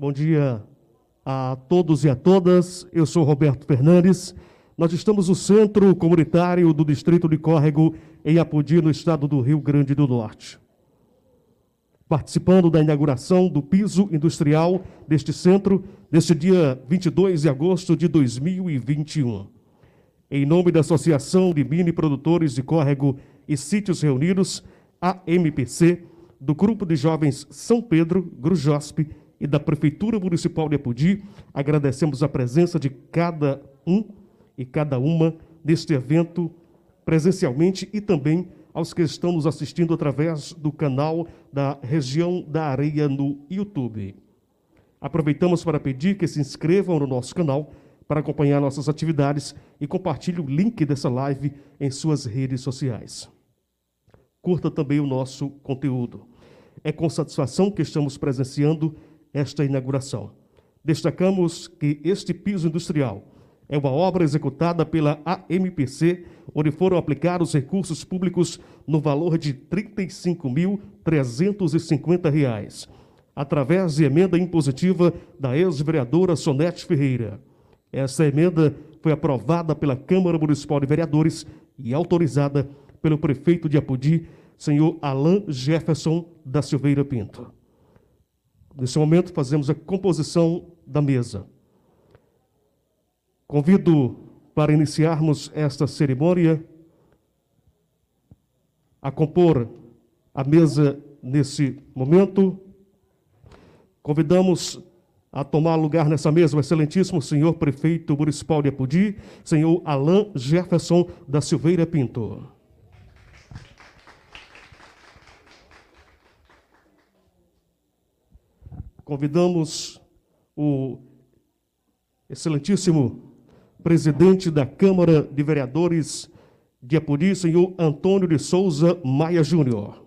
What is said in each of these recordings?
Bom dia a todos e a todas. Eu sou Roberto Fernandes. Nós estamos no Centro Comunitário do Distrito de Córrego, em Apodi, no estado do Rio Grande do Norte. Participando da inauguração do piso industrial deste centro, neste dia 22 de agosto de 2021. Em nome da Associação de Mini Produtores de Córrego e Sítios Reunidos, AMPC, do Grupo de Jovens São Pedro, Grujospe, e da Prefeitura Municipal de Apodi, agradecemos a presença de cada um e cada uma neste evento presencialmente e também aos que estão nos assistindo através do canal da Região da Areia no YouTube. Aproveitamos para pedir que se inscrevam no nosso canal para acompanhar nossas atividades e compartilhe o link dessa live em suas redes sociais. Curta também o nosso conteúdo. É com satisfação que estamos presenciando esta inauguração. Destacamos que este piso industrial é uma obra executada pela AMPC, onde foram aplicados recursos públicos no valor de R$ 35.350, através de emenda impositiva da ex-vereadora Sonete Ferreira. Essa emenda foi aprovada pela Câmara Municipal de Vereadores e autorizada pelo prefeito de Apodi, senhor Alain Jefferson da Silveira Pinto. Nesse momento, fazemos a composição da mesa. Convido para iniciarmos esta cerimônia a compor a mesa nesse momento. Convidamos a tomar lugar nessa mesa o excelentíssimo senhor prefeito municipal de Apodi, senhor Alain Jefferson da Silveira Pinto. Convidamos o excelentíssimo presidente da Câmara de Vereadores de Apodi, senhor Antônio de Souza Maia Júnior.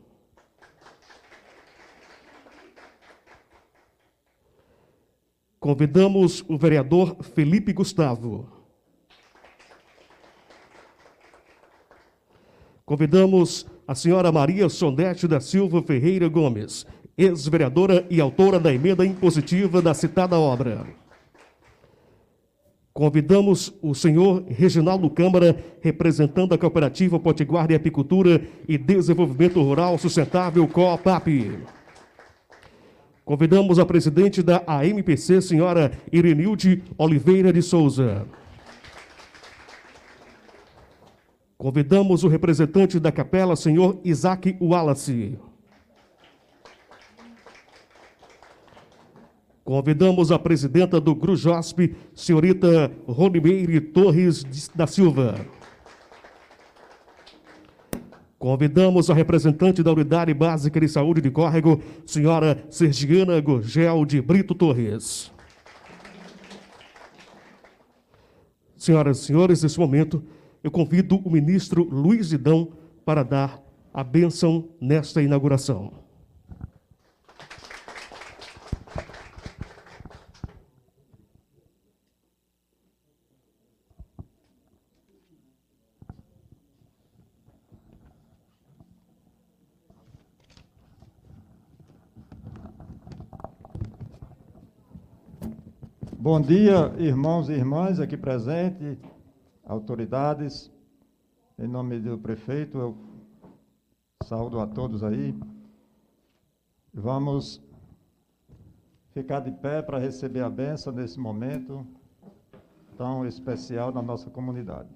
Convidamos o vereador Felipe Gustavo. Convidamos a senhora Maria Sonete da Silva Ferreira Gomes, ex-vereadora e autora da emenda impositiva da citada obra. Convidamos o senhor Reginaldo Câmara, representando a Cooperativa Potiguar de Apicultura e Desenvolvimento Rural Sustentável COPAP. Convidamos a presidente da AMPC, senhora Irenilde Oliveira de Souza. Convidamos o representante da capela, senhor Isaac Wallace. Convidamos a presidenta do Grujosp, senhorita Ronimeire Torres da Silva. Convidamos a representante da Unidade Básica de Saúde de Córrego, senhora Sergiana Gorgel de Brito Torres. Senhoras e senhores, nesse momento, eu convido o ministro Luiz Idão para dar a bênção nesta inauguração. Bom dia, irmãos e irmãs aqui presentes, autoridades. Em nome do prefeito, eu saúdo a todos aí. Vamos ficar de pé para receber a benção nesse momento tão especial na nossa comunidade.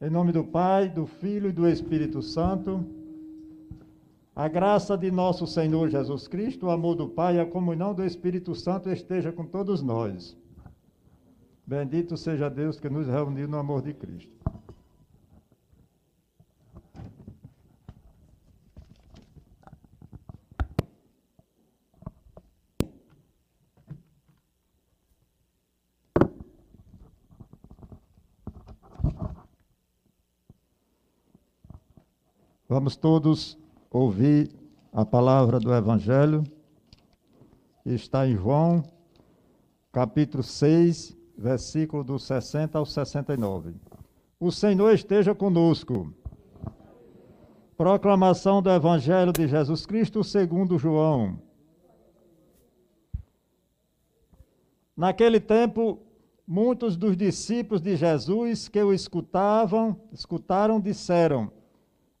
Em nome do Pai, do Filho e do Espírito Santo. A graça de nosso Senhor Jesus Cristo, o amor do Pai e a comunhão do Espírito Santo esteja com todos nós. Bendito seja Deus que nos reuniu no amor de Cristo. Vamos todos ouvir a palavra do Evangelho, está em João, capítulo 6, versículo do 60 ao 69. O Senhor esteja conosco. Proclamação do Evangelho de Jesus Cristo segundo João. Naquele tempo, muitos dos discípulos de Jesus que o escutavam, escutaram, disseram: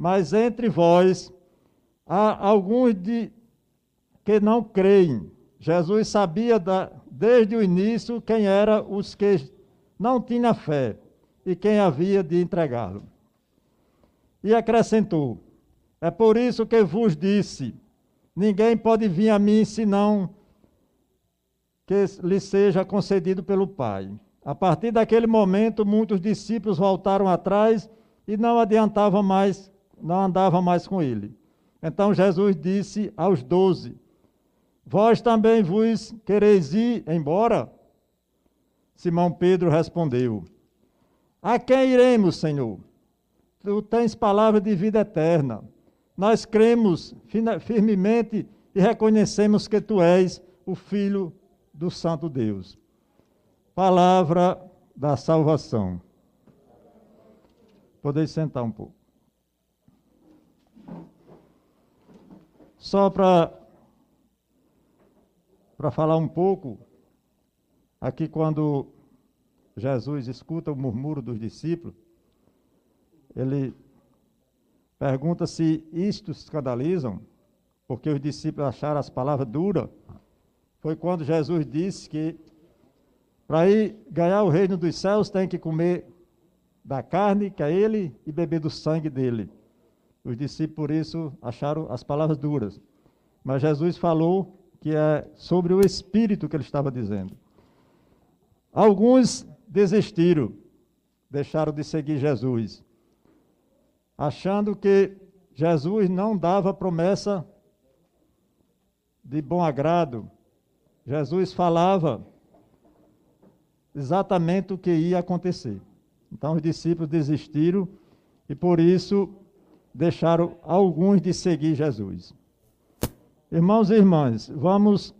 Mas entre vós há alguns de que não creem. Jesus sabia da, desde o início quem eram os que não tinham fé e quem havia de entregá-lo. E acrescentou: É por isso que vos disse: ninguém pode vir a mim senão que lhe seja concedido pelo Pai. A partir daquele momento, muitos discípulos voltaram atrás e não adiantavam mais, não andavam mais com ele. Então Jesus disse aos doze: Vós também vos quereis ir embora? Simão Pedro respondeu: A quem iremos, Senhor? Tu tens palavra de vida eterna. Nós cremos firmemente e reconhecemos que tu és o Filho do Santo Deus. Palavra da salvação. Podeis sentar um pouco. Só para falar um pouco, aqui quando Jesus escuta o murmúrio dos discípulos, ele pergunta se isto escandalizam, porque os discípulos acharam as palavras duras. Foi quando Jesus disse que para ir ganhar o reino dos céus tem que comer da carne, que é ele, e beber do sangue dele. Os discípulos, por isso, acharam as palavras duras. Mas Jesus falou que é sobre o espírito que ele estava dizendo. Alguns desistiram, deixaram de seguir Jesus, achando que Jesus não dava promessa de bom agrado. Jesus falava exatamente o que ia acontecer. Então os discípulos desistiram e por isso deixaram alguns de seguir Jesus. Irmãos e irmãs, vamos,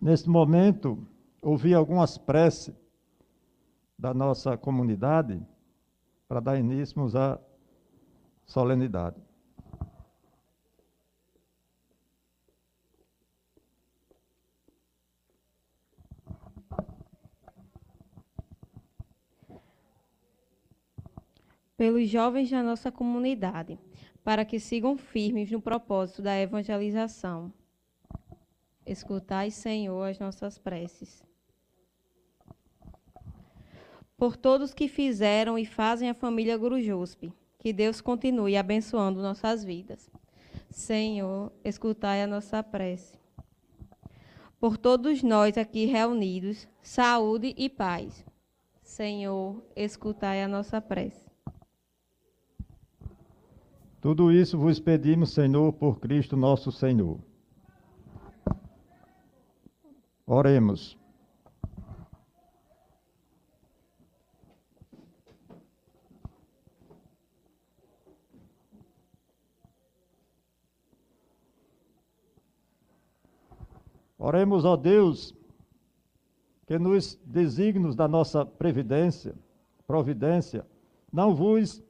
neste momento, ouvir algumas preces da nossa comunidade para dar início à solenidade. Pelos jovens da nossa comunidade para que sigam firmes no propósito da evangelização. Escutai, Senhor, as nossas preces. Por todos que fizeram e fazem a família Gurujuspe, que Deus continue abençoando nossas vidas. Senhor, escutai a nossa prece. Por todos nós aqui reunidos, saúde e paz. Senhor, escutai a nossa prece. Tudo isso vos pedimos, Senhor, por Cristo nosso Senhor. Oremos. Oremos, ó Deus, que nos desígnios da nossa previdência, providência, não vos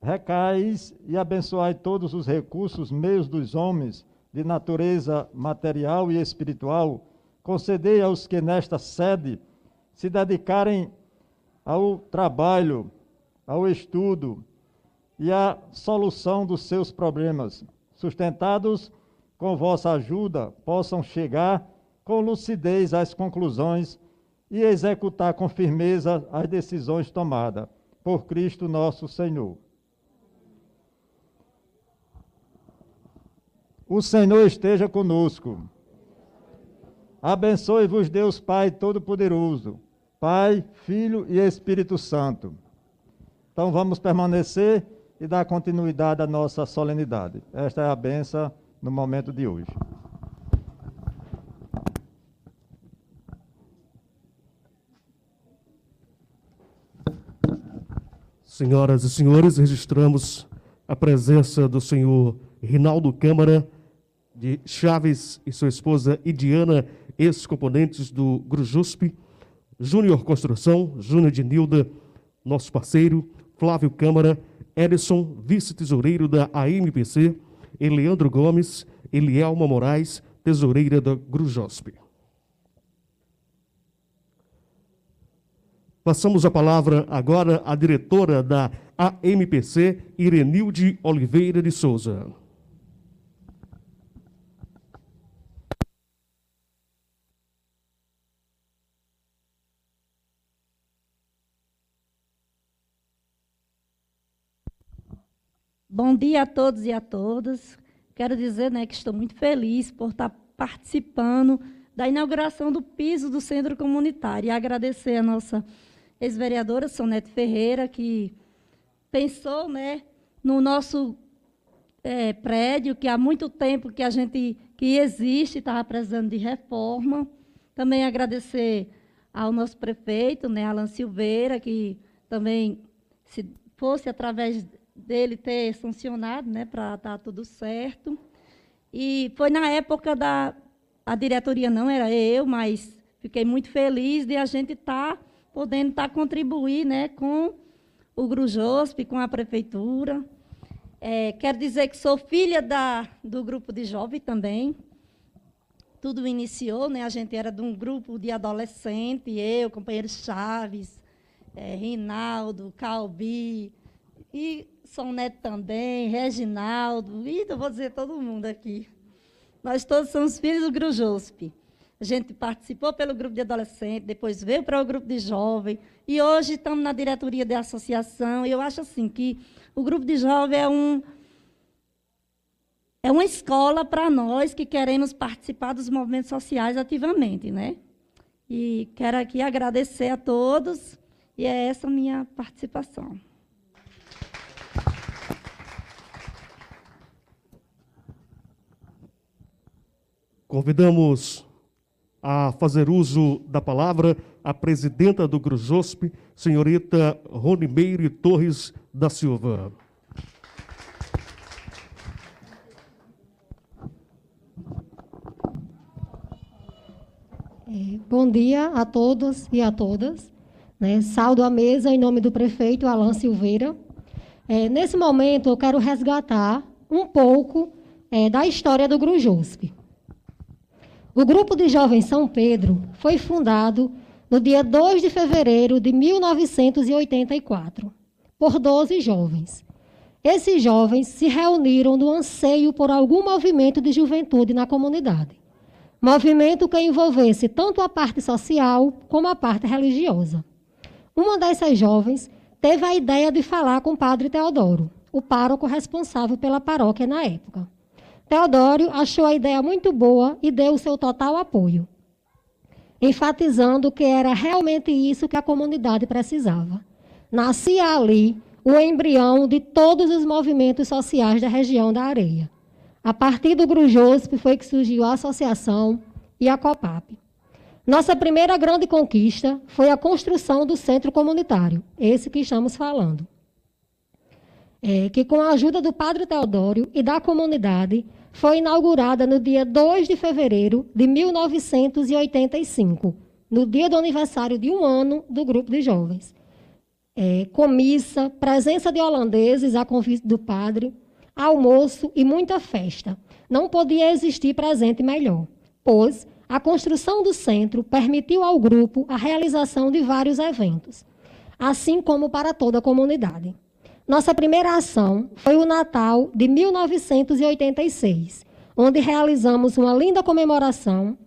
recais e abençoai todos os recursos, meios dos homens, de natureza material e espiritual, concedei aos que nesta sede se dedicarem ao trabalho, ao estudo e à solução dos seus problemas, sustentados com vossa ajuda, possam chegar com lucidez às conclusões e executar com firmeza as decisões tomadas por Cristo nosso Senhor. O Senhor esteja conosco. Abençoe-vos, Deus Pai Todo-Poderoso, Pai, Filho e Espírito Santo. Então vamos permanecer e dar continuidade à nossa solenidade. Esta é a benção no momento de hoje. Senhoras e senhores, registramos a presença do senhor Rinaldo Câmara de Chaves e sua esposa Idiana, ex-componentes do Grujusp, Júnior Construção, Júnior de Nilda, nosso parceiro, Flávio Câmara, Edson, vice-tesoureiro da AMPC, Eleandro Gomes, Elielma Moraes, tesoureira da Grujosp. Passamos a palavra agora à diretora da AMPC, Irenilde Oliveira de Souza. Bom dia a todos e a todas. Quero dizer né, que estou muito feliz por estar participando da inauguração do piso do centro comunitário e agradecer a nossa ex-vereadora Sonete Ferreira, que pensou né, no nosso é, prédio, que há muito tempo que a gente que existe, estava precisando de reforma. Também agradecer ao nosso prefeito, né, Alan Silveira, que também, se fosse através dele ter sancionado, né, para estar tudo certo. E foi na época da a diretoria não era eu, mas fiquei muito feliz de a gente estar tá podendo estar tá contribuir, né, com o Grujosp, com a prefeitura. É, quero dizer que sou filha da, do grupo de jovens também. Tudo iniciou, né? A gente era de um grupo de adolescente, eu, companheiro Chaves, é, Rinaldo, Calbi, e São Neto também, Reginaldo, e eu vou dizer todo mundo aqui. Nós todos somos filhos do Grujosp. A gente participou pelo grupo de adolescente, depois veio para o grupo de jovem, e hoje estamos na diretoria da associação. E eu acho assim que o grupo de jovem é um é uma escola para nós que queremos participar dos movimentos sociais ativamente, né? E quero aqui agradecer a todos, e é essa minha participação. Convidamos a fazer uso da palavra a presidenta do Grujosp, senhorita Ronimeire Torres da Silva. É, bom dia a todos e a todas. Né? Saldo a mesa em nome do prefeito Alan Silveira. É, nesse momento, eu quero resgatar um pouco é, da história do Grujosp. O Grupo de Jovens São Pedro foi fundado no dia 2 de fevereiro de 1984, por 12 jovens. Esses jovens se reuniram no anseio por algum movimento de juventude na comunidade. Movimento que envolvesse tanto a parte social como a parte religiosa. Uma dessas jovens teve a ideia de falar com o padre Teodoro, o pároco responsável pela paróquia na época. Teodório achou a ideia muito boa e deu o seu total apoio, enfatizando que era realmente isso que a comunidade precisava. Nascia ali o embrião de todos os movimentos sociais da região da areia. A partir do Grujosp foi que surgiu a associação e a COPAP. Nossa primeira grande conquista foi a construção do centro comunitário, esse que estamos falando. É, que com a ajuda do Padre Teodório e da comunidade, foi inaugurada no dia 2 de fevereiro de 1985, no dia do aniversário de um ano do grupo de jovens. É, comissa, presença de holandeses a convite do padre, almoço e muita festa. Não podia existir presente melhor, pois a construção do centro permitiu ao grupo a realização de vários eventos, assim como para toda a comunidade. Nossa primeira ação foi o Natal de 1986, onde realizamos uma linda comemoração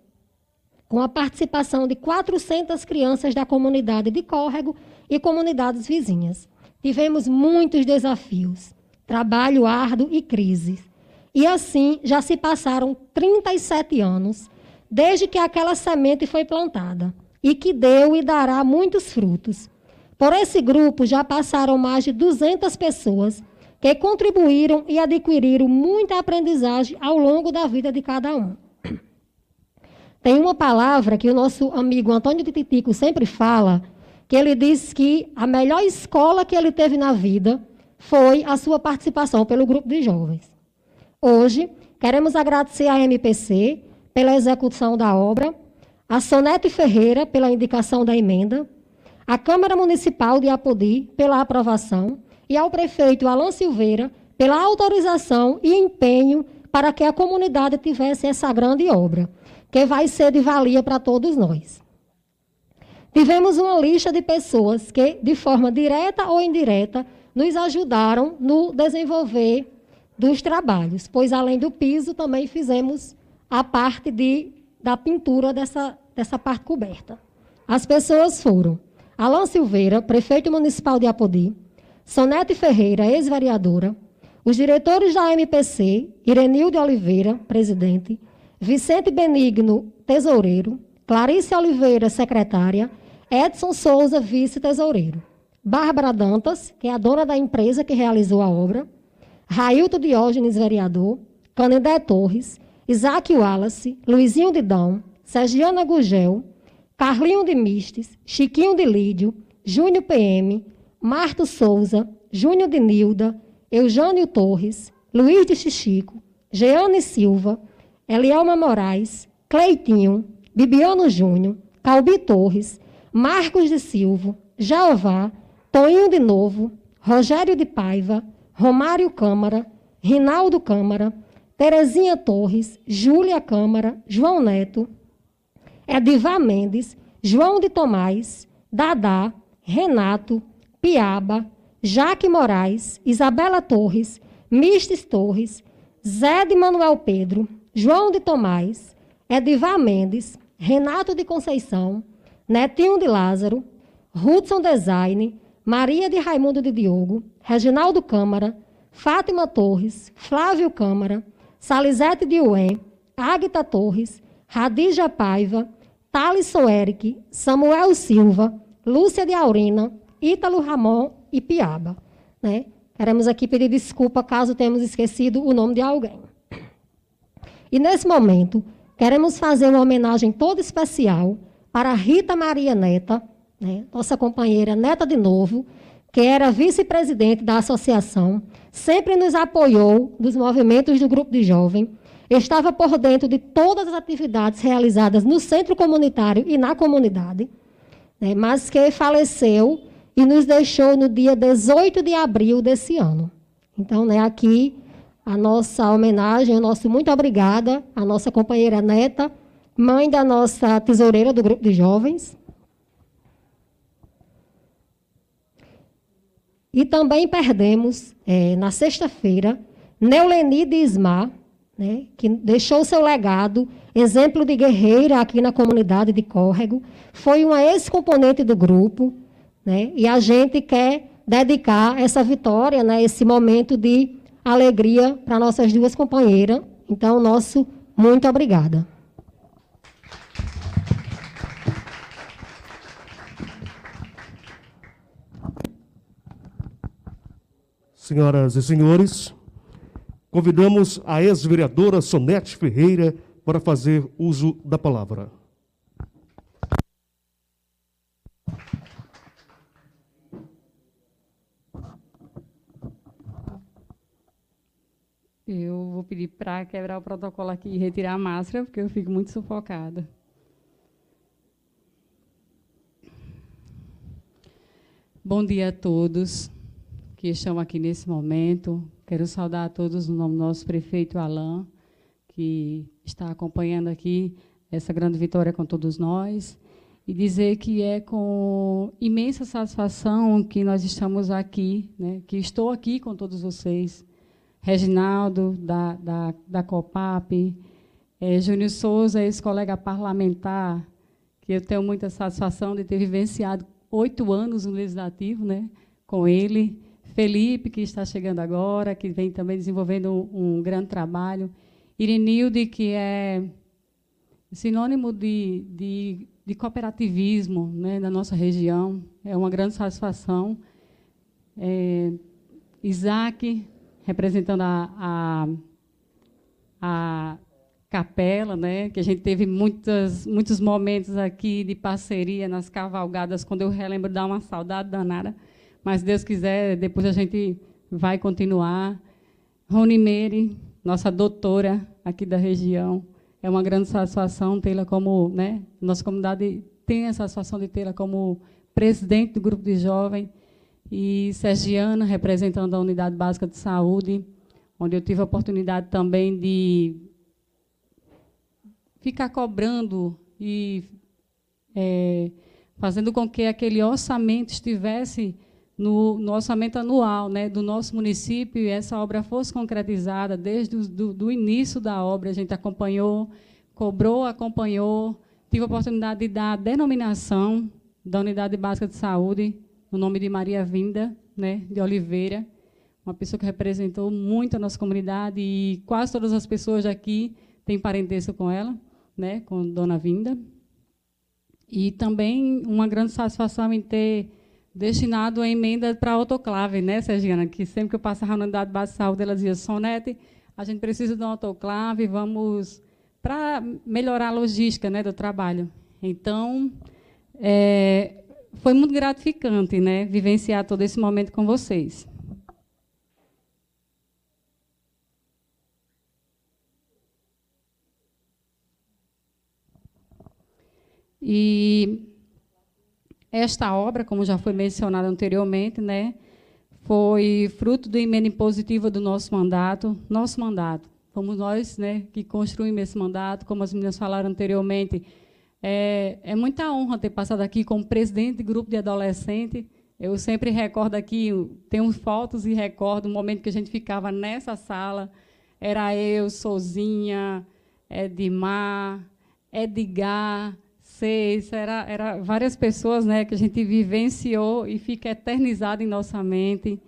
com a participação de 400 crianças da comunidade de Córrego e comunidades vizinhas. Tivemos muitos desafios, trabalho árduo e crises. E assim já se passaram 37 anos desde que aquela semente foi plantada e que deu e dará muitos frutos. Por esse grupo já passaram mais de 200 pessoas que contribuíram e adquiriram muita aprendizagem ao longo da vida de cada um. Tem uma palavra que o nosso amigo Antônio Tititico sempre fala, que ele disse que a melhor escola que ele teve na vida foi a sua participação pelo grupo de jovens. Hoje, queremos agradecer à MPC pela execução da obra, a Sonete Ferreira pela indicação da emenda, à Câmara Municipal de Apodi pela aprovação e ao prefeito Alan Silveira pela autorização e empenho para que a comunidade tivesse essa grande obra, que vai ser de valia para todos nós. Tivemos uma lista de pessoas que, de forma direta ou indireta, nos ajudaram no desenvolver dos trabalhos, pois além do piso também fizemos a parte de, da pintura dessa, dessa parte coberta. As pessoas foram Alan Silveira, prefeito municipal de Apodi, Sonete Ferreira, ex-vereadora, os diretores da MPC, Irenilde Oliveira, presidente, Vicente Benigno, tesoureiro, Clarice Oliveira, secretária, Edson Souza, vice-tesoureiro. Bárbara Dantas, que é a dona da empresa que realizou a obra, Railton Diógenes, vereador, Canindé Torres, Isaac Wallace, Luizinho de Dão, Sergiana Gugel, Carlinho de Mistes, Chiquinho de Lídio, Júnior PM, Marto Souza, Júnior de Nilda, Eugênio Torres, Luiz de Chichico, Jeane Silva, Elielma Moraes, Cleitinho, Bibiano Júnior, Calbi Torres, Marcos de Silva, Jeová, Toinho de Novo, Rogério de Paiva, Romário Câmara, Rinaldo Câmara, Terezinha Torres, Júlia Câmara, João Neto, Edivá Mendes, João de Tomás, Dadá, Renato, Piaba, Jaque Moraes, Isabela Torres, Mistes Torres, Zé de Manuel Pedro, João de Tomás, Edivá Mendes, Renato de Conceição, Netinho de Lázaro, Hudson Design, Maria de Raimundo de Diogo, Reginaldo Câmara, Fátima Torres, Flávio Câmara, Salizete de Ué, Águita Torres, Radija Paiva, Thales Eric, Samuel Silva, Lúcia de Aurina, Ítalo Ramon e Piaba. Né? Queremos aqui pedir desculpa caso tenhamos esquecido o nome de alguém. E nesse momento, queremos fazer uma homenagem toda especial para Rita Maria Neta, né, nossa companheira Neta de Novo, que era vice-presidente da associação, sempre nos apoiou nos movimentos do grupo de jovem, estava por dentro de todas as atividades realizadas no centro comunitário e na comunidade, né, mas que faleceu e nos deixou no dia 18 de abril desse ano. Então, né, aqui a nossa homenagem, o nosso muito obrigada à nossa companheira Neta, mãe da nossa tesoureira do grupo de jovens, E também perdemos, é, na sexta-feira, Neuleni de Ismar, né, que deixou seu legado, exemplo de guerreira aqui na comunidade de Córrego, foi uma ex-componente do grupo, né, e a gente quer dedicar essa vitória, né, esse momento de alegria para nossas duas companheiras. Então, nosso muito obrigada. Senhoras e senhores, convidamos a ex-vereadora Sonete Ferreira para fazer uso da palavra. Eu vou pedir para quebrar o protocolo aqui e retirar a máscara, porque eu fico muito sufocada. Bom dia a todos que estão aqui nesse momento. Quero saudar a todos no nome do nosso prefeito Alain, que está acompanhando aqui essa grande vitória com todos nós. E dizer que é com imensa satisfação que nós estamos aqui, né, que estou aqui com todos vocês. Reginaldo, da, da, da COPAP, é, Júnior Souza, esse colega parlamentar, que eu tenho muita satisfação de ter vivenciado oito anos no Legislativo né, com ele. Felipe, que está chegando agora, que vem também desenvolvendo um, um grande trabalho. Irenilde, que é sinônimo de, de, de cooperativismo né, na nossa região. É uma grande satisfação. É, Isaac, representando a, a, a capela, né? Que a gente teve muitas, muitos momentos aqui de parceria nas cavalgadas, quando eu relembro dá uma saudade danada. Mas Deus quiser, depois a gente vai continuar. Rony Meire, nossa doutora aqui da região, é uma grande satisfação tê-la como, né? Nossa comunidade tem a satisfação de tê-la como presidente do grupo de jovem e Sergiana, representando a Unidade Básica de Saúde, onde eu tive a oportunidade também de ficar cobrando e é, fazendo com que aquele orçamento estivesse no, no, orçamento anual né, do nosso município essa obra fosse concretizada desde o do início da obra. A gente acompanhou, cobrou, acompanhou, tive a oportunidade de dar a denominação da Unidade Básica de Saúde, no nome de Maria Vinda, né, de Oliveira, uma pessoa que representou muito a nossa comunidade e quase todas as pessoas aqui têm parentesco com ela, né, com Dona Vinda. E também uma grande satisfação em ter destinado a emenda para autoclave, né, Sergiana? Que sempre que eu passava na unidade base de saúde, ela dizia, Sonete, a gente precisa de uma autoclave, vamos para melhorar a logística né, do trabalho. Então, é, foi muito gratificante né, vivenciar todo esse momento com vocês. E esta obra, como já foi mencionado anteriormente, né, foi fruto do emenda impositiva do nosso mandato. Nosso mandato. Fomos nós né, que construímos esse mandato, como as meninas falaram anteriormente. É, é muita honra ter passado aqui como presidente de grupo de adolescente. Eu sempre recordo aqui, tenho fotos e recordo o momento que a gente ficava nessa sala. Era eu, Sozinha, Edmar, Edgar, Era, era várias pessoas né, que a gente vivenciou e fica eternizado em nossa mente.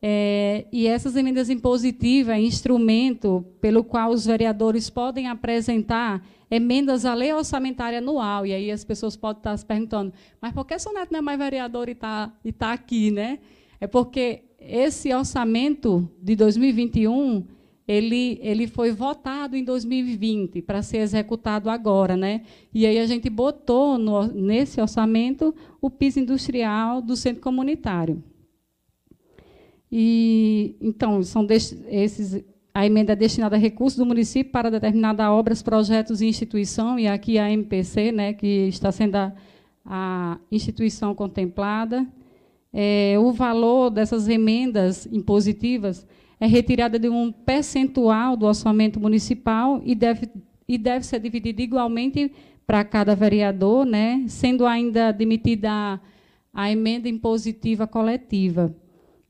É, e essas emendas impositivas é instrumento pelo qual os vereadores podem apresentar emendas à lei orçamentária anual. E aí as pessoas podem estar se perguntando, mas por que Soneto não é mais vereador e está e tá aqui? Né? É porque esse orçamento de 2021 ele, ele foi votado em 2020 para ser executado agora. Né? E aí a gente botou no, nesse orçamento o piso industrial do centro comunitário. E, então, são esses a emenda é destinada a recursos do município para determinada obras, projetos e instituição, e aqui a MPC, né, que está sendo a, a instituição contemplada. É, o valor dessas emendas impositivas é retirada de um percentual do orçamento municipal e deve, e deve ser dividido igualmente para cada vereador, né, sendo ainda admitida a, a emenda impositiva coletiva.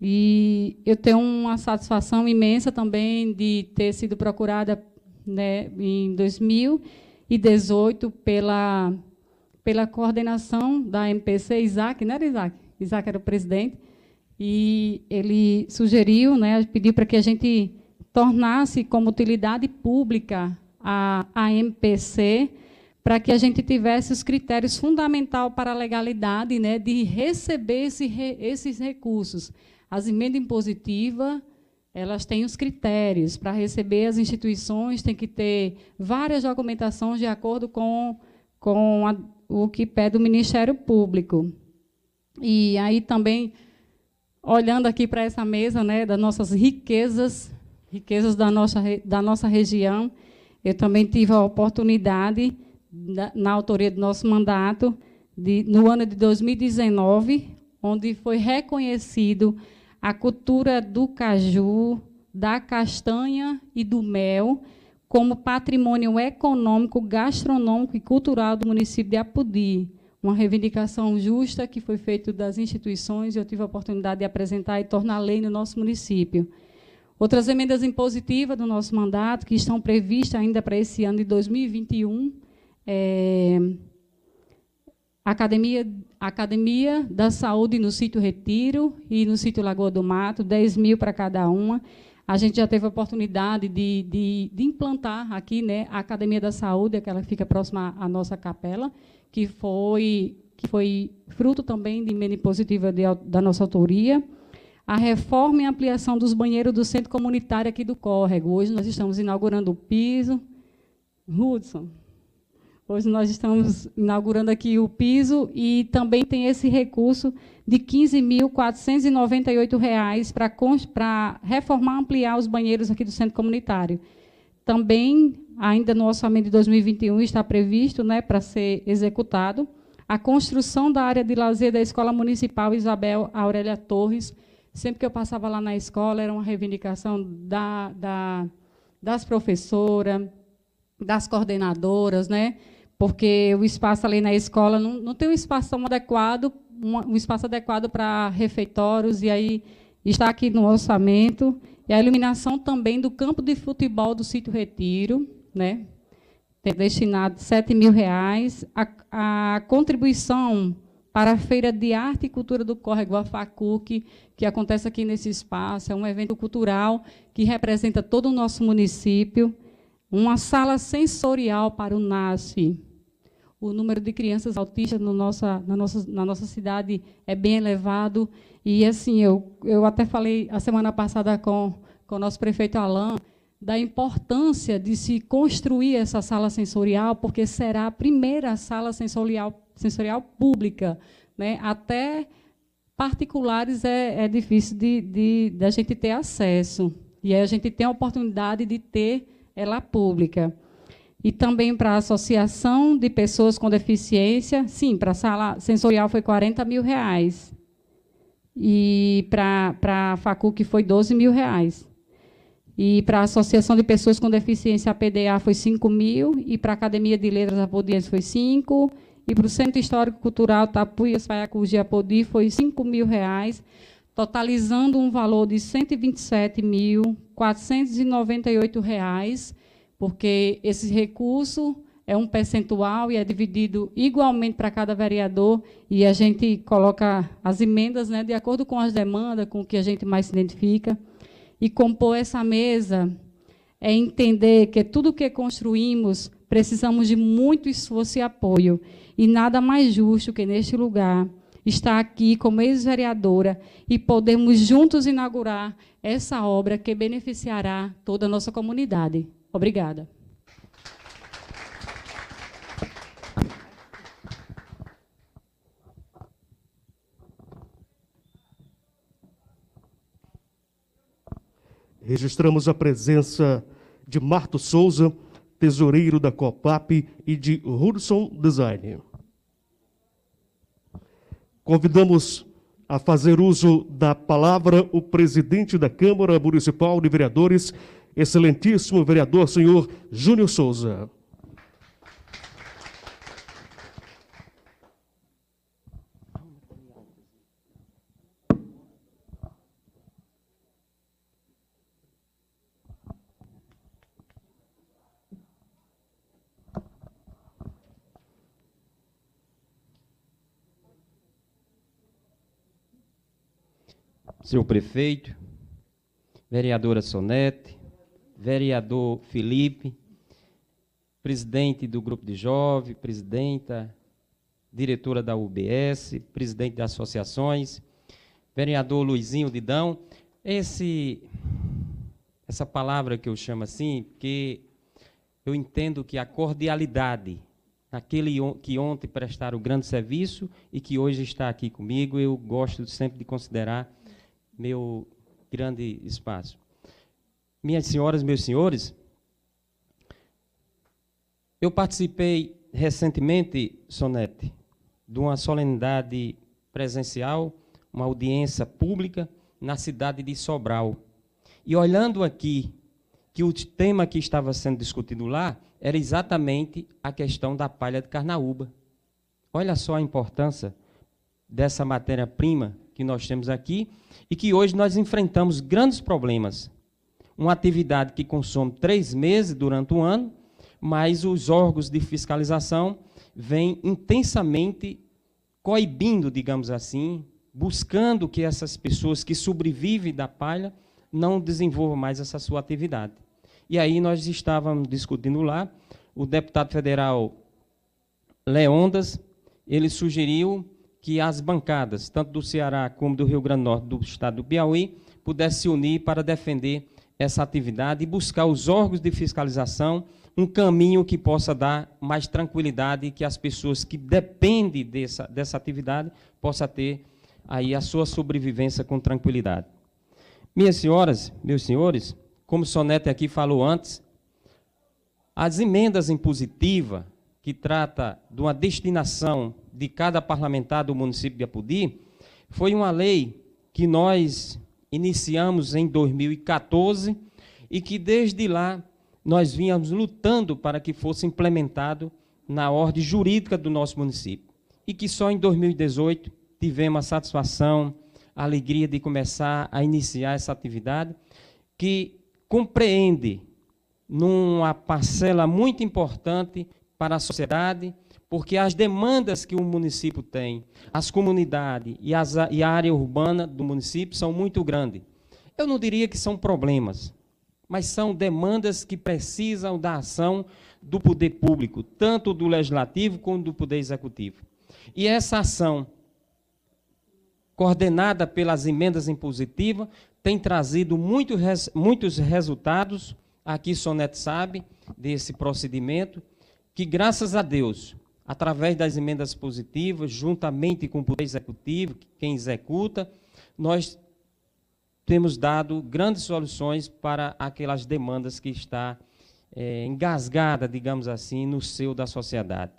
E eu tenho uma satisfação imensa também de ter sido procurada né, em 2018 pela, pela coordenação da MPC, Isaac, não era Isaac? Isaac era o presidente, e ele sugeriu, né, pediu para que a gente tornasse como utilidade pública a, a MPC, para que a gente tivesse os critérios fundamentais para a legalidade né, de receber esse, esses recursos. As emendas impositivas, elas têm os critérios para receber as instituições, tem que ter várias documentações de acordo com, com a, o que pede o Ministério Público. E aí também, olhando aqui para essa mesa, né, das nossas riquezas, riquezas da nossa, da nossa região, eu também tive a oportunidade, na, na autoria do nosso mandato, de, no ano de 2019, onde foi reconhecido a cultura do caju, da castanha e do mel como patrimônio econômico, gastronômico e cultural do município de Apudi. Uma reivindicação justa que foi feita das instituições e eu tive a oportunidade de apresentar e tornar lei no nosso município. Outras emendas impositivas do nosso mandato, que estão previstas ainda para esse ano de 2021, é, Academia, Academia da Saúde no sítio Retiro e no sítio Lagoa do Mato, 10 mil para cada uma. A gente já teve a oportunidade de, de, de, implantar aqui né, a Academia da Saúde, aquela que fica próxima à nossa capela, que foi, que foi fruto também de emenda positiva de, da nossa autoria. A reforma e ampliação dos banheiros do centro comunitário aqui do Córrego. Hoje nós estamos inaugurando o piso, Hudson, hoje nós estamos inaugurando aqui o piso e também tem esse recurso de R$ 15.498 para reformar, ampliar os banheiros aqui do centro comunitário. Também, ainda no orçamento de 2021, está previsto né, para ser executado a construção da área de lazer da Escola Municipal Isabel Aurélia Torres. Sempre que eu passava lá na escola, era uma reivindicação da, da, das professoras, das coordenadoras, né? porque o espaço ali na escola não, não tem um espaço adequado, um, um espaço adequado para refeitórios, e aí está aqui no orçamento. E a iluminação também do campo de futebol do sítio Retiro, né? Tem destinado 7 mil reais. A, a contribuição para a Feira de Arte e Cultura do Córrego, a FACUC, que acontece aqui nesse espaço, é um evento cultural que representa todo o nosso município uma sala sensorial para o NASF. O número de crianças autistas no nossa, na, nossa, na nossa cidade é bem elevado. E, assim, eu, eu até falei a semana passada com, com o nosso prefeito Alain da importância de se construir essa sala sensorial, porque será a primeira sala sensorial, sensorial pública. Né? Até particulares é, é difícil de, de, de a gente ter acesso. E aí a gente tem a oportunidade de ter ela pública. E também para a Associação de Pessoas com Deficiência, sim, para a sala sensorial foi 40 mil reais. E para, a FACUC foi 12 mil reais. E para a Associação de Pessoas com Deficiência, a PDA, foi 5 mil. E para a Academia de Letras, a Podiense, foi 5. E para o Centro Histórico Cultural Tapuias Paiacuji Apodi foi 5 mil reais, totalizando um valor de R$ 127.498 porque esse recurso é um percentual e é dividido igualmente para cada vereador e a gente coloca as emendas né, de acordo com as demandas, com o que a gente mais se identifica. E compor essa mesa é entender que tudo que construímos precisamos de muito esforço e apoio. E nada mais justo que neste lugar estar aqui como ex-vereadora e podermos juntos inaugurar essa obra que beneficiará toda a nossa comunidade. Obrigada. Registramos a presença de Marto Souza, tesoureiro da COPAP, e de Hudson Design. Convidamos a fazer uso da palavra o presidente da Câmara Municipal de Vereadores, excelentíssimo vereador senhor Júnior Souza. Senhor prefeito, vereadora Sonete, vereador Felipe, presidente do grupo de jovens, presidenta, diretora da UBS, presidente das associações, vereador Luizinho Didão. Esse, essa palavra que eu chamo assim, porque eu entendo que a cordialidade, aquele que ontem prestaram grande serviço e que hoje está aqui comigo, eu gosto sempre de considerar meu grande espaço. Minhas senhoras, meus senhores, eu participei recentemente, Sonete, de uma solenidade presencial, uma audiência pública na cidade de Sobral. E olhando aqui, que o tema que estava sendo discutido lá era exatamente a questão da palha de carnaúba. Olha só a importância dessa matéria-prima que nós temos aqui e que hoje nós enfrentamos grandes problemas uma atividade que consome três meses durante o ano, mas os órgãos de fiscalização vêm intensamente coibindo, digamos assim, buscando que essas pessoas que sobrevivem da palha não desenvolvam mais essa sua atividade. E aí nós estávamos discutindo lá, o deputado federal Leondas, ele sugeriu que as bancadas, tanto do Ceará como do Rio Grande do Norte, do estado do Piauí, pudessem se unir para defender essa atividade e buscar os órgãos de fiscalização um caminho que possa dar mais tranquilidade e que as pessoas que dependem dessa, dessa atividade possam ter aí a sua sobrevivência com tranquilidade. Minhas senhoras, meus senhores, como o Sonete aqui falou antes, as emendas impositivas, que trata de uma destinação de cada parlamentar do município de Apudi, foi uma lei que nós iniciamos em 2014 e que desde lá nós vínhamos lutando para que fosse implementado na ordem jurídica do nosso município. E que só em 2018 tivemos a satisfação, a alegria de começar a iniciar essa atividade, que compreende numa parcela muito importante para a sociedade, porque as demandas que o município tem, as comunidades e, as, e a área urbana do município são muito grandes. Eu não diria que são problemas, mas são demandas que precisam da ação do poder público, tanto do legislativo como do poder executivo. E essa ação, coordenada pelas emendas impositivas, tem trazido muito, muitos resultados Aqui Soneto sabe desse procedimento, que graças a Deus, através das emendas positivas, juntamente com o Poder Executivo, quem executa, nós temos dado grandes soluções para aquelas demandas que está é, engasgada, digamos assim, no seio da sociedade.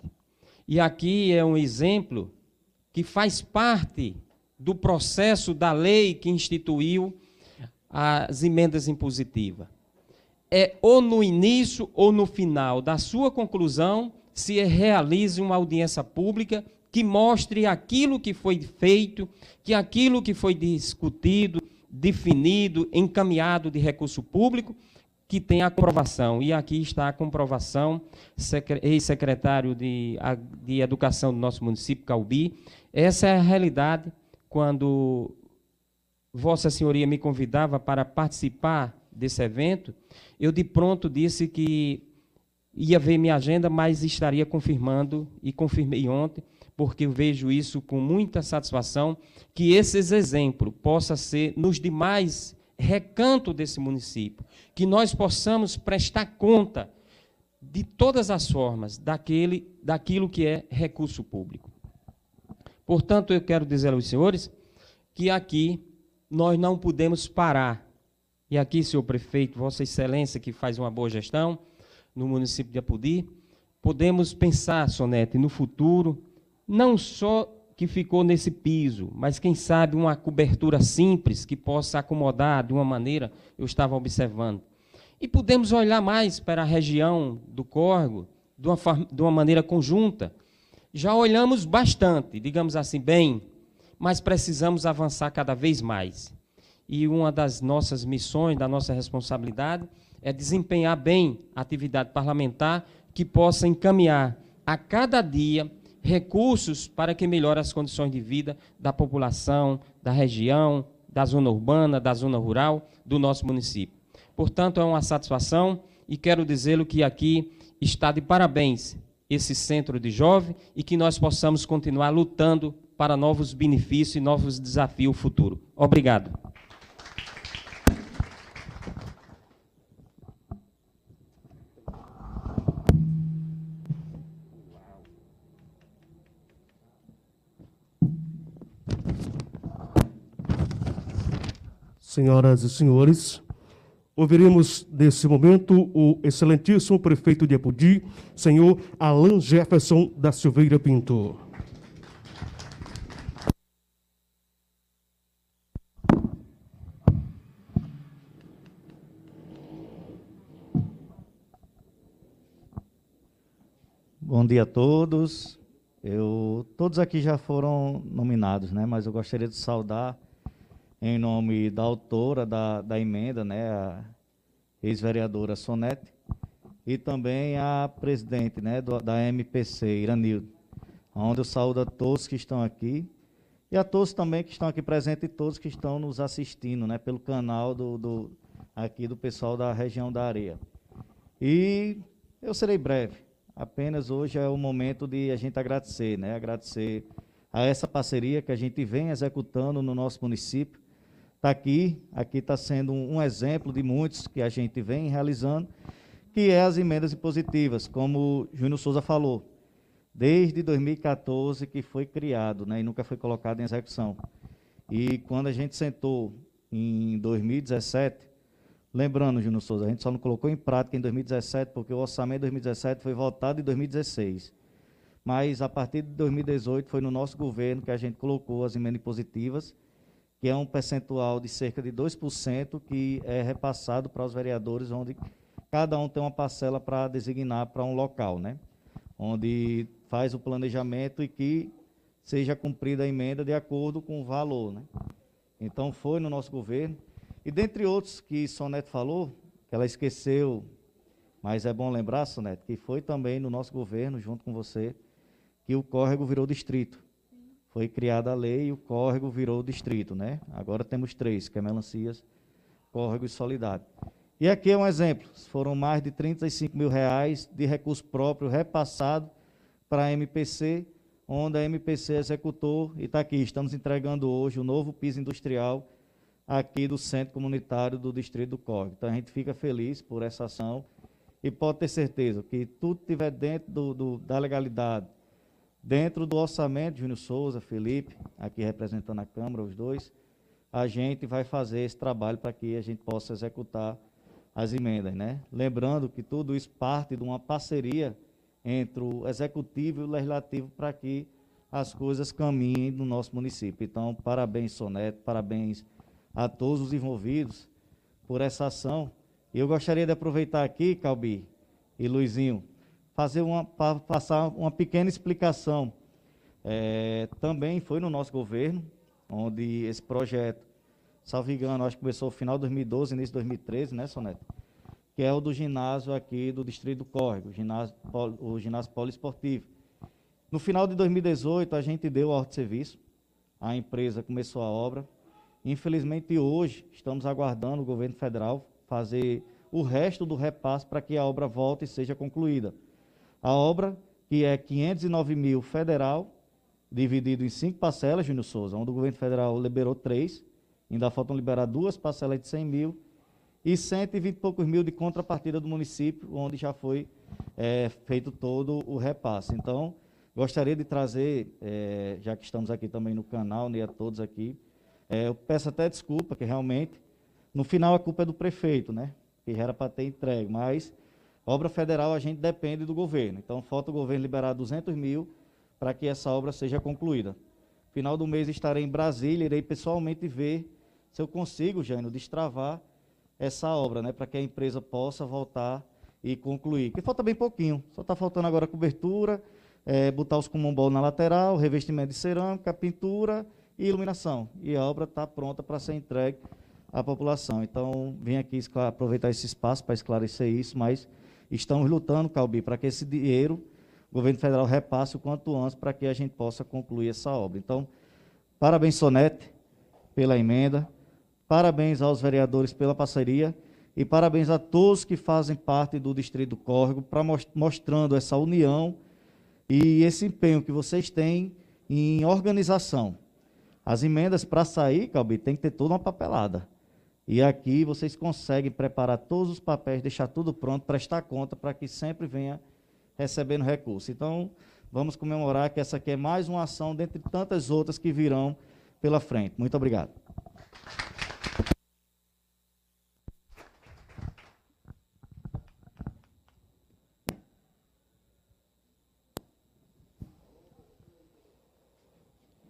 E aqui é um exemplo que faz parte do processo da lei que instituiu as emendas impositivas é ou no início ou no final da sua conclusão se realize uma audiência pública que mostre aquilo que foi feito, que aquilo que foi discutido, definido, encaminhado de recurso público, que tem a comprovação. E aqui está a comprovação, ex-secretário de, de Educação do nosso município, Calbi. Essa é a realidade quando Vossa Senhoria me convidava para participar desse evento, eu de pronto disse que ia ver minha agenda, mas estaria confirmando, e confirmei ontem, porque eu vejo isso com muita satisfação, que esses exemplos possam ser nos demais recantos desse município, que nós possamos prestar conta de todas as formas daquele, daquilo que é recurso público. Portanto, eu quero dizer aos senhores que aqui nós não podemos parar e aqui, senhor prefeito, Vossa Excelência, que faz uma boa gestão no município de Apudi, podemos pensar, Sonete, no futuro, não só que ficou nesse piso, mas quem sabe uma cobertura simples que possa acomodar de uma maneira, eu estava observando. E podemos olhar mais para a região do Córrego de uma, de uma maneira conjunta. Já olhamos bastante, digamos assim, bem, mas precisamos avançar cada vez mais e uma das nossas missões, da nossa responsabilidade, é desempenhar bem a atividade parlamentar que possa encaminhar a cada dia recursos para que melhore as condições de vida da população, da região, da zona urbana, da zona rural do nosso município. Portanto, é uma satisfação e quero dizê-lo que aqui está de parabéns esse centro de jovem e que nós possamos continuar lutando para novos benefícios e novos desafios futuros. Obrigado. Senhoras e senhores, ouviremos nesse momento o excelentíssimo prefeito de Apudi, senhor Alan Jefferson da Silveira Pinto. Bom dia a todos. Eu, todos aqui já foram nominados, né? Mas eu gostaria de saudar em nome da autora da, da emenda, né, a ex-vereadora Sonete, e também a presidente né, do, da MPC, Iranildo, onde eu saúdo a todos que estão aqui, e a todos também que estão aqui presentes e todos que estão nos assistindo né, pelo canal do, do, aqui do pessoal da região da areia. E eu serei breve, apenas hoje é o momento de a gente agradecer, né, agradecer a essa parceria que a gente vem executando no nosso município, está aqui. Aqui está sendo um, um exemplo de muitos que a gente vem realizando, que é as emendas impositivas, como Júnior Souza falou. Desde 2014 que foi criado, né, e nunca foi colocado em execução. E quando a gente sentou em 2017, lembrando, Júnior Souza, a gente só não colocou em prática em 2017 porque o orçamento de 2017 foi votado em 2016. Mas a partir de 2018 foi no nosso governo que a gente colocou as emendas positivas, que é um percentual de cerca de 2% que é repassado para os vereadores, onde cada um tem uma parcela para designar para um local, né? Onde faz o planejamento e que seja cumprida a emenda de acordo com o valor. Né? Então, foi no nosso governo. E dentre outros que Soneto falou, que ela esqueceu, mas é bom lembrar, Soneto, que foi também no nosso governo, junto com você, que o córrego virou distrito. Foi criada a lei e o córrego virou distrito, né? Agora temos três, que é Melancias, Córrego e Solidário. E aqui é um exemplo, foram mais de 35 mil reais de recurso próprio repassado para a MPC, onde a MPC executou e está aqui. Estamos entregando hoje o novo piso industrial aqui do Centro Comunitário do Distrito do Córrego. Então a gente fica feliz por essa ação e pode ter certeza que tudo estiver dentro do, do, da legalidade, dentro do orçamento, Júnior Souza, Felipe, aqui representando a Câmara, os dois, a gente vai fazer esse trabalho para que a gente possa executar as emendas. Né? Lembrando que tudo isso parte de uma parceria entre o executivo e o legislativo para que as coisas caminhem no nosso município. Então, parabéns, Soneto, parabéns a todos os envolvidos por essa ação. E eu gostaria de aproveitar aqui, Calbi e Luizinho, fazer uma, passar uma pequena explicação. É, também foi no nosso governo, onde esse projeto, salvo engano, acho que começou no final de 2012, início de 2013, né, Soneto? que é o do ginásio aqui do Distrito do Córrego, o ginásio, o ginásio poliesportivo. No final de 2018, a gente deu a de serviço, a empresa começou a obra. Infelizmente, hoje, estamos aguardando o governo federal fazer o resto do repasse para que a obra volte e seja concluída. A obra, que é 509 mil federal, dividido em cinco parcelas, Júnior Souza, onde o governo federal liberou três, ainda faltam liberar duas parcelas de 100 mil, e 120 e poucos mil de contrapartida do município, onde já foi é, feito todo o repasse. Então, gostaria de trazer, é, já que estamos aqui também no canal, né, a todos aqui, é, eu peço até desculpa, que realmente, no final a culpa é do prefeito, né, que era para ter entregue, mas obra federal a gente depende do governo. Então, falta o governo liberar 200 mil para que essa obra seja concluída. Final do mês estarei em Brasília, irei pessoalmente ver se eu consigo, Jânio, destravar essa obra, né, para que a empresa possa voltar e concluir. Que falta bem pouquinho, só está faltando agora cobertura, é, botar os comumbol na lateral, revestimento de cerâmica, pintura e iluminação. E a obra está pronta para ser entregue à população. Então, vim aqui aproveitar esse espaço para esclarecer isso, mas estamos lutando, Calbi, para que esse dinheiro o governo federal repasse o quanto antes para que a gente possa concluir essa obra. Então, parabéns, Sonete, pela emenda. Parabéns aos vereadores pela parceria e parabéns a todos que fazem parte do Distrito do Córrego, para mostrando essa união e esse empenho que vocês têm em organização. As emendas para sair, Calbi, tem que ter toda uma papelada. E aqui vocês conseguem preparar todos os papéis, deixar tudo pronto, prestar conta para que sempre venha recebendo recurso. Então, vamos comemorar que essa aqui é mais uma ação dentre tantas outras que virão pela frente. Muito obrigado.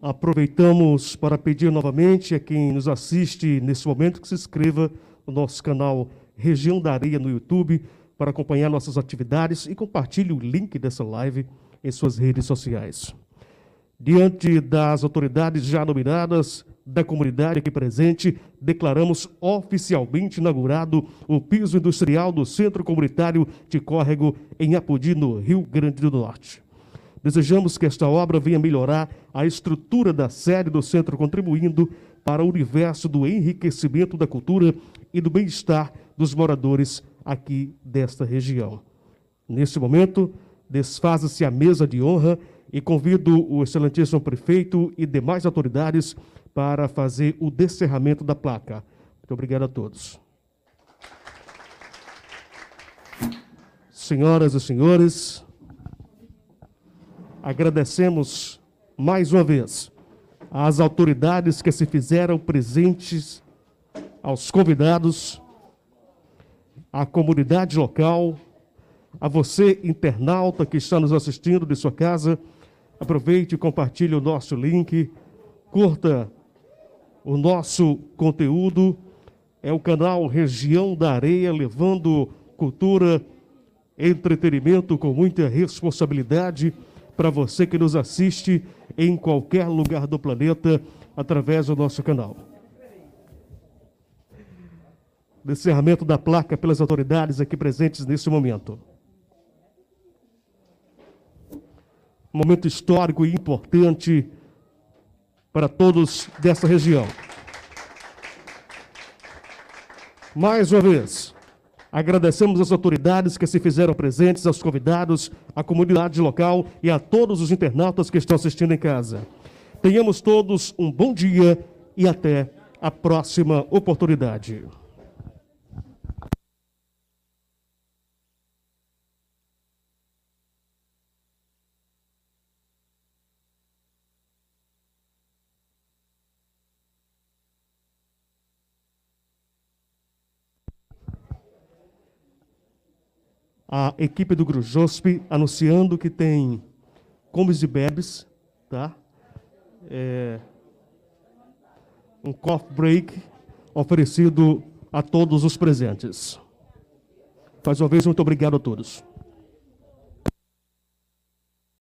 Aproveitamos para pedir novamente a quem nos assiste nesse momento que se inscreva no nosso canal Região da Areia no YouTube para acompanhar nossas atividades e compartilhe o link dessa live em suas redes sociais. Diante das autoridades já nominadas da comunidade aqui presente, declaramos oficialmente inaugurado o piso industrial do Centro Comunitário de Córrego em Apodi, no Rio Grande do Norte. Desejamos que esta obra venha melhorar a estrutura da sede do centro, contribuindo para o universo do enriquecimento da cultura e do bem-estar dos moradores aqui desta região. Neste momento, desfaz-se a mesa de honra e convido o excelentíssimo prefeito e demais autoridades para fazer o descerramento da placa. Muito obrigado a todos. Senhoras e senhores, agradecemos mais uma vez às autoridades que se fizeram presentes, aos convidados, à comunidade local, a você, internauta que está nos assistindo de sua casa. Aproveite e compartilhe o nosso link, curta o nosso conteúdo. É o canal Região da Areia, levando cultura, entretenimento com muita responsabilidade para você que nos assiste em qualquer lugar do planeta através do nosso canal. Descerramento da placa pelas autoridades aqui presentes nesse momento. momento histórico e importante para todos dessa região. Mais uma vez, agradecemos as autoridades que se fizeram presentes, aos convidados, à comunidade local e a todos os internautas que estão assistindo em casa. Tenhamos todos um bom dia e até a próxima oportunidade. A equipe do Grujosp anunciando que tem comes e bebes, tá? É, um coffee break oferecido a todos os presentes. Mais uma vez, muito obrigado a todos.